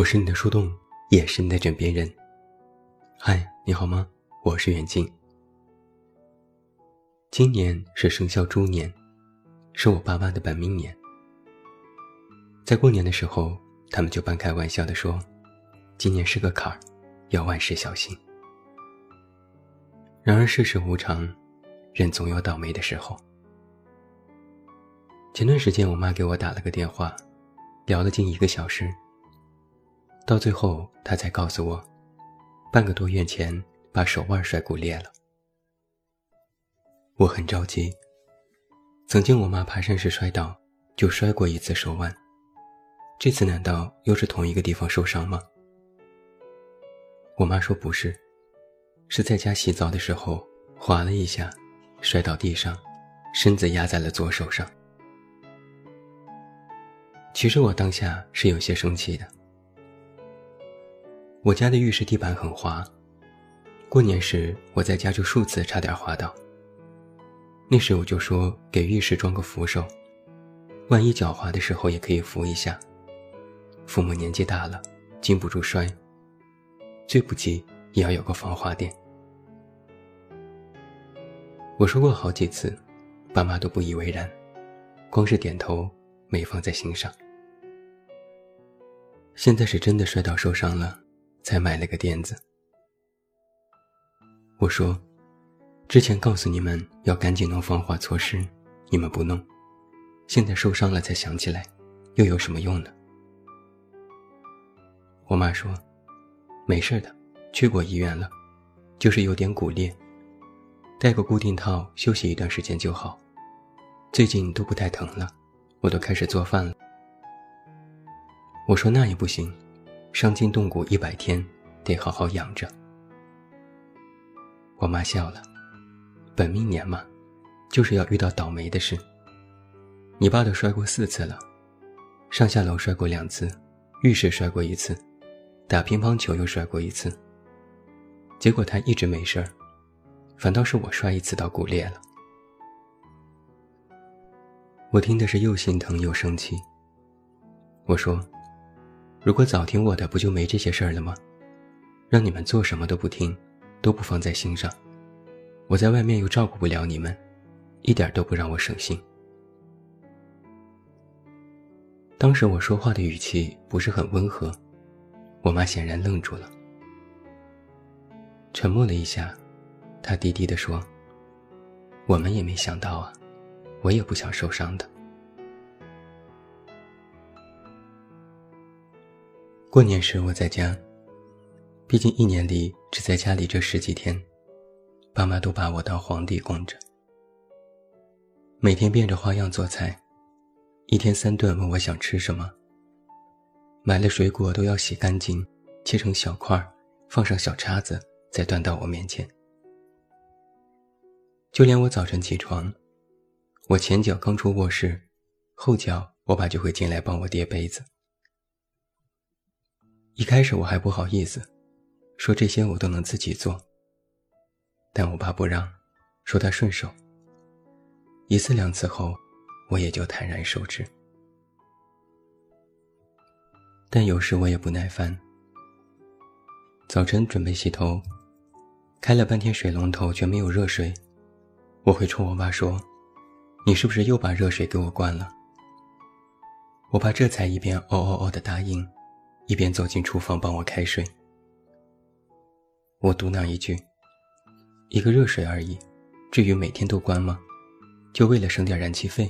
我是你的树洞，也是你的枕边人。嗨，你好吗？我是远近。今年是生肖猪年，是我爸妈的本命年。在过年的时候，他们就半开玩笑的说：“今年是个坎儿，要万事小心。”然而世事无常，人总有倒霉的时候。前段时间，我妈给我打了个电话，聊了近一个小时。到最后，他才告诉我，半个多月前把手腕摔骨裂了。我很着急。曾经我妈爬山时摔倒，就摔过一次手腕，这次难道又是同一个地方受伤吗？我妈说不是，是在家洗澡的时候滑了一下，摔到地上，身子压在了左手上。其实我当下是有些生气的。我家的浴室地板很滑，过年时我在家就数次差点滑倒。那时我就说给浴室装个扶手，万一脚滑的时候也可以扶一下。父母年纪大了，经不住摔，最不济也要有个防滑垫。我说过好几次，爸妈都不以为然，光是点头，没放在心上。现在是真的摔倒受伤了。才买了个垫子。我说，之前告诉你们要赶紧弄防滑措施，你们不弄，现在受伤了才想起来，又有什么用呢？我妈说，没事的，去过医院了，就是有点骨裂，戴个固定套休息一段时间就好，最近都不太疼了，我都开始做饭了。我说那也不行。伤筋动骨一百天，得好好养着。我妈笑了，本命年嘛，就是要遇到倒霉的事。你爸都摔过四次了，上下楼摔过两次，浴室摔过一次，打乒乓球又摔过一次。结果他一直没事儿，反倒是我摔一次到骨裂了。我听的是又心疼又生气。我说。如果早听我的，不就没这些事儿了吗？让你们做什么都不听，都不放在心上，我在外面又照顾不了你们，一点都不让我省心。当时我说话的语气不是很温和，我妈显然愣住了，沉默了一下，她低低地说：“我们也没想到啊，我也不想受伤的。”过年时我在家，毕竟一年里只在家里这十几天，爸妈都把我当皇帝供着，每天变着花样做菜，一天三顿问我想吃什么。买了水果都要洗干净，切成小块，放上小叉子，再端到我面前。就连我早晨起床，我前脚刚出卧室，后脚我爸就会进来帮我叠被子。一开始我还不好意思，说这些我都能自己做。但我爸不让，说他顺手。一次两次后，我也就坦然受之。但有时我也不耐烦。早晨准备洗头，开了半天水龙头却没有热水，我会冲我爸说：“你是不是又把热水给我关了？”我爸这才一边哦哦哦的答应。一边走进厨房帮我开水，我嘟囔一句：“一个热水而已，至于每天都关吗？就为了省点燃气费？”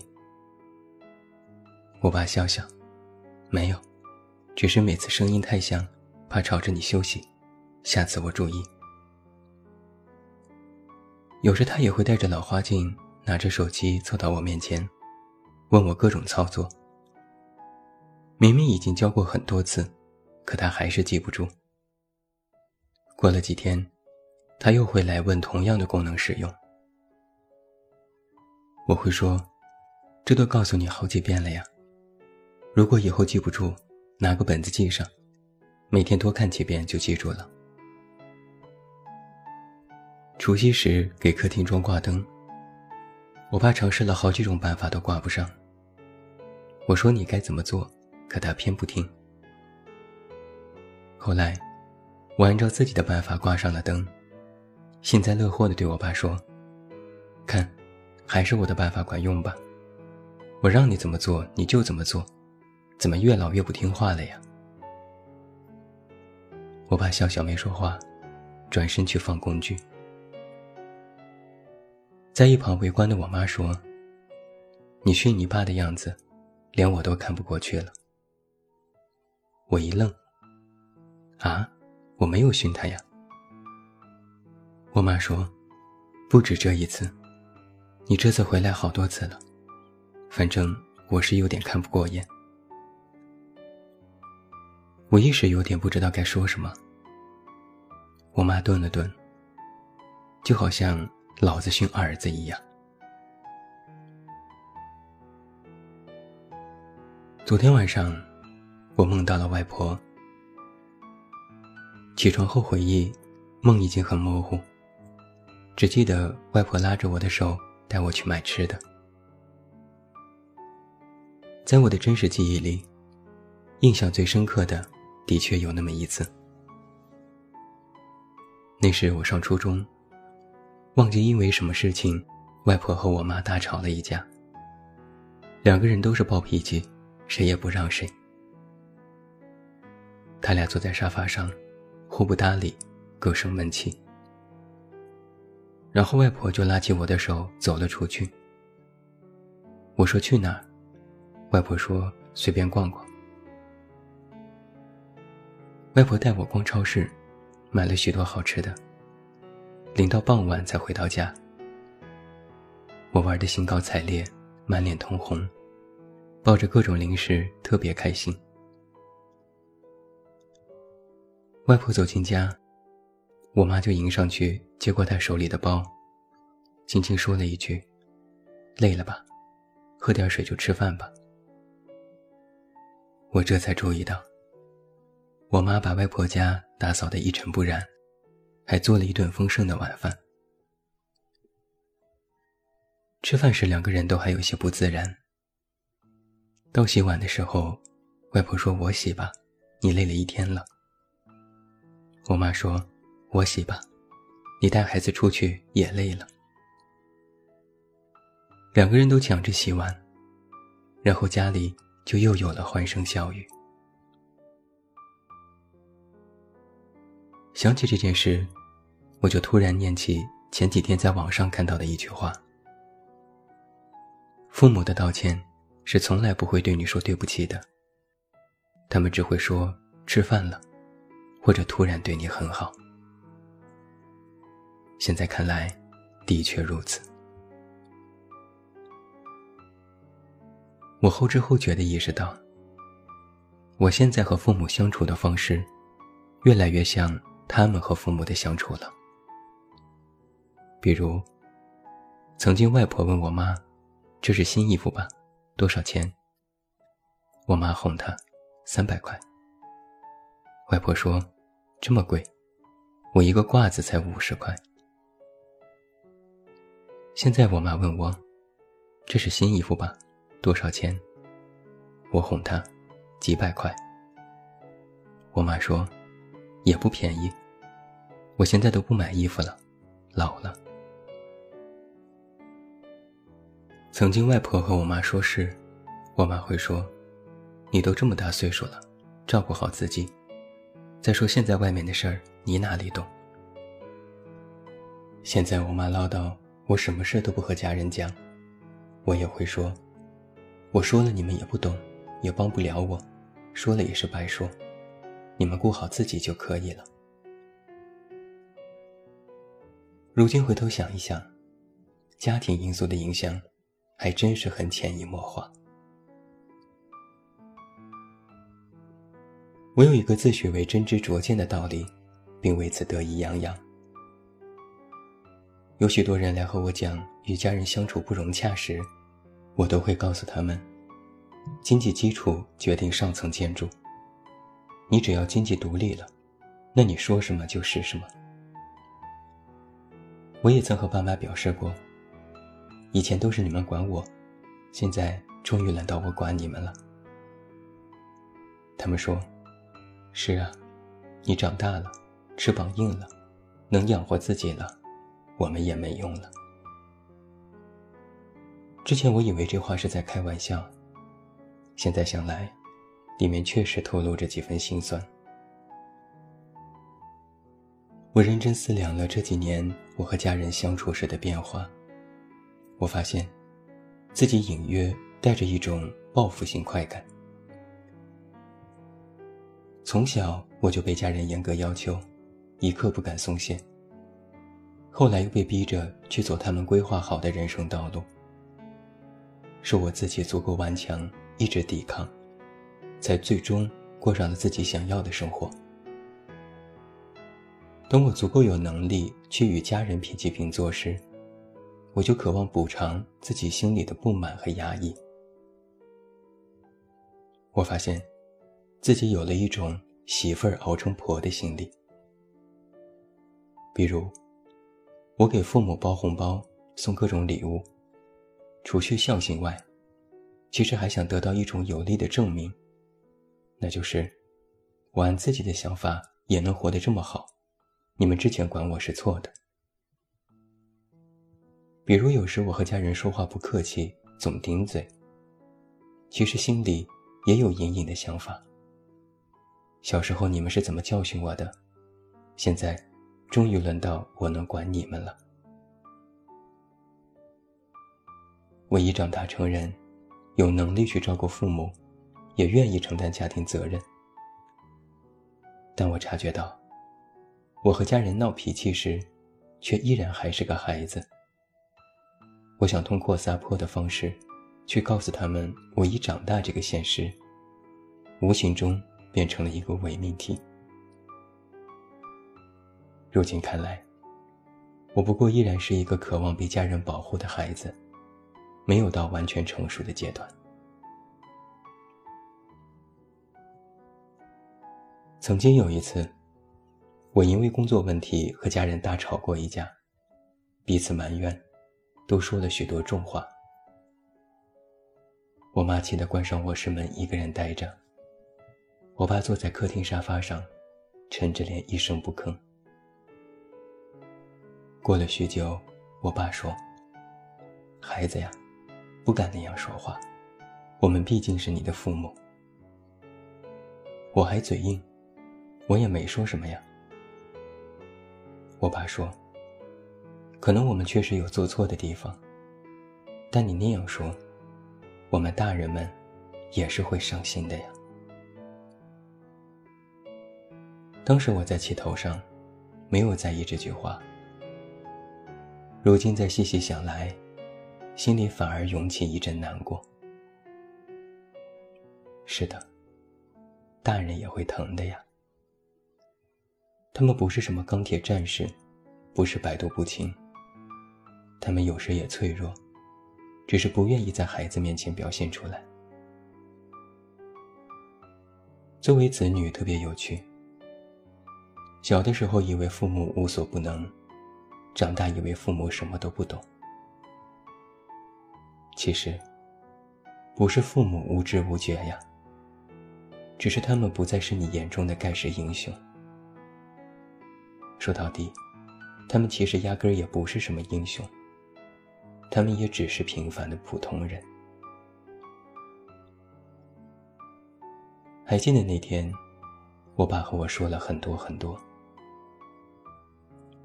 我爸笑笑：“没有，只是每次声音太响，怕吵着你休息，下次我注意。”有时他也会带着老花镜，拿着手机凑到我面前，问我各种操作。明明已经教过很多次。可他还是记不住。过了几天，他又会来问同样的功能使用。我会说：“这都告诉你好几遍了呀。如果以后记不住，拿个本子记上，每天多看几遍就记住了。”除夕时给客厅装挂灯，我爸尝试了好几种办法都挂不上。我说：“你该怎么做？”可他偏不听。后来，我按照自己的办法挂上了灯，幸灾乐祸地对我爸说：“看，还是我的办法管用吧。我让你怎么做你就怎么做，怎么越老越不听话了呀？”我爸笑笑没说话，转身去放工具。在一旁围观的我妈说：“你训你爸的样子，连我都看不过去了。”我一愣。啊，我没有训他呀。我妈说，不止这一次，你这次回来好多次了，反正我是有点看不过眼。我一时有点不知道该说什么。我妈顿了顿，就好像老子训儿子一样。昨天晚上，我梦到了外婆。起床后回忆，梦已经很模糊，只记得外婆拉着我的手带我去买吃的。在我的真实记忆里，印象最深刻的的确有那么一次。那时我上初中，忘记因为什么事情，外婆和我妈大吵了一架。两个人都是暴脾气，谁也不让谁。他俩坐在沙发上。互不搭理，各生闷气。然后外婆就拉起我的手走了出去。我说去哪儿？外婆说随便逛逛。外婆带我逛超市，买了许多好吃的。临到傍晚才回到家。我玩的兴高采烈，满脸通红，抱着各种零食特别开心。外婆走进家，我妈就迎上去接过她手里的包，轻轻说了一句：“累了吧，喝点水就吃饭吧。”我这才注意到，我妈把外婆家打扫得一尘不染，还做了一顿丰盛的晚饭。吃饭时两个人都还有些不自然。到洗碗的时候，外婆说：“我洗吧，你累了一天了。”我妈说：“我洗吧，你带孩子出去也累了。”两个人都抢着洗碗，然后家里就又有了欢声笑语。想起这件事，我就突然念起前几天在网上看到的一句话：“父母的道歉是从来不会对你说对不起的，他们只会说吃饭了。”或者突然对你很好，现在看来，的确如此。我后知后觉的意识到，我现在和父母相处的方式，越来越像他们和父母的相处了。比如，曾经外婆问我妈：“这是新衣服吧？多少钱？”我妈哄她：“三百块。”外婆说：“这么贵，我一个褂子才五十块。”现在我妈问我：“这是新衣服吧？多少钱？”我哄她：“几百块。”我妈说：“也不便宜，我现在都不买衣服了，老了。”曾经外婆和我妈说事，我妈会说：“你都这么大岁数了，照顾好自己。”再说现在外面的事儿，你哪里懂？现在我妈唠叨，我什么事都不和家人讲，我也会说，我说了你们也不懂，也帮不了我，说了也是白说，你们顾好自己就可以了。如今回头想一想，家庭因素的影响，还真是很潜移默化。我有一个自诩为真知灼见的道理，并为此得意洋洋。有许多人来和我讲与家人相处不融洽时，我都会告诉他们：经济基础决定上层建筑。你只要经济独立了，那你说什么就是什么。我也曾和爸妈表示过，以前都是你们管我，现在终于轮到我管你们了。他们说。是啊，你长大了，翅膀硬了，能养活自己了，我们也没用了。”之前我以为这话是在开玩笑，现在想来，里面确实透露着几分心酸。我认真思量了这几年我和家人相处时的变化，我发现，自己隐约带着一种报复性快感。从小我就被家人严格要求，一刻不敢松懈。后来又被逼着去走他们规划好的人生道路。是我自己足够顽强，一直抵抗，才最终过上了自己想要的生活。等我足够有能力去与家人平起平坐时，我就渴望补偿自己心里的不满和压抑。我发现，自己有了一种媳妇儿熬成婆的心理。比如，我给父母包红包，送各种礼物。除去孝心外，其实还想得到一种有力的证明，那就是我按自己的想法也能活得这么好，你们之前管我是错的。比如有时我和家人说话不客气，总顶嘴，其实心里也有隐隐的想法。小时候你们是怎么教训我的？现在终于轮到我能管你们了。我已长大成人，有能力去照顾父母，也愿意承担家庭责任。但我察觉到，我和家人闹脾气时，却依然还是个孩子。我想通过撒泼的方式，去告诉他们我已长大这个现实，无形中变成了一个伪命题。如今看来，我不过依然是一个渴望被家人保护的孩子。没有到完全成熟的阶段。曾经有一次，我因为工作问题和家人大吵过一架，彼此埋怨，都说了许多重话。我妈气得关上卧室门，一个人呆着。我爸坐在客厅沙发上，沉着脸一声不吭。过了许久，我爸说：“孩子呀。”不敢那样说话，我们毕竟是你的父母。我还嘴硬，我也没说什么呀。我爸说：“可能我们确实有做错的地方，但你那样说，我们大人们也是会伤心的呀。”当时我在气头上，没有在意这句话。如今再细细想来。心里反而涌起一阵难过。是的，大人也会疼的呀。他们不是什么钢铁战士，不是百毒不侵。他们有时也脆弱，只是不愿意在孩子面前表现出来。作为子女特别有趣。小的时候以为父母无所不能，长大以为父母什么都不懂。其实，不是父母无知无觉呀，只是他们不再是你眼中的盖世英雄。说到底，他们其实压根儿也不是什么英雄，他们也只是平凡的普通人。还记得那天，我爸和我说了很多很多，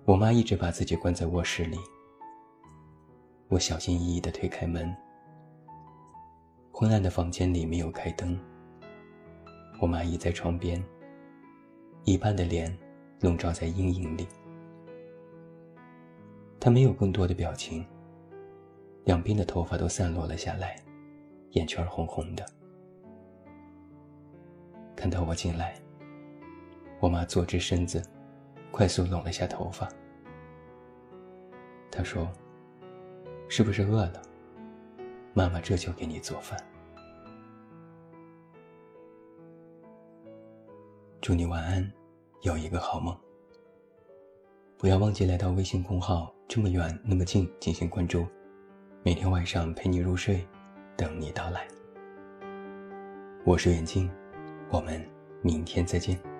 我妈一直把自己关在卧室里，我小心翼翼地推开门。昏暗的房间里没有开灯，我妈倚在床边，一半的脸笼罩在阴影里。她没有更多的表情，两边的头发都散落了下来，眼圈红红的。看到我进来，我妈坐直身子，快速拢了下头发。他说：“是不是饿了？”妈妈这就给你做饭。祝你晚安，有一个好梦。不要忘记来到微信公号“这么远那么近”进行关注，每天晚上陪你入睡，等你到来。我是远近，我们明天再见。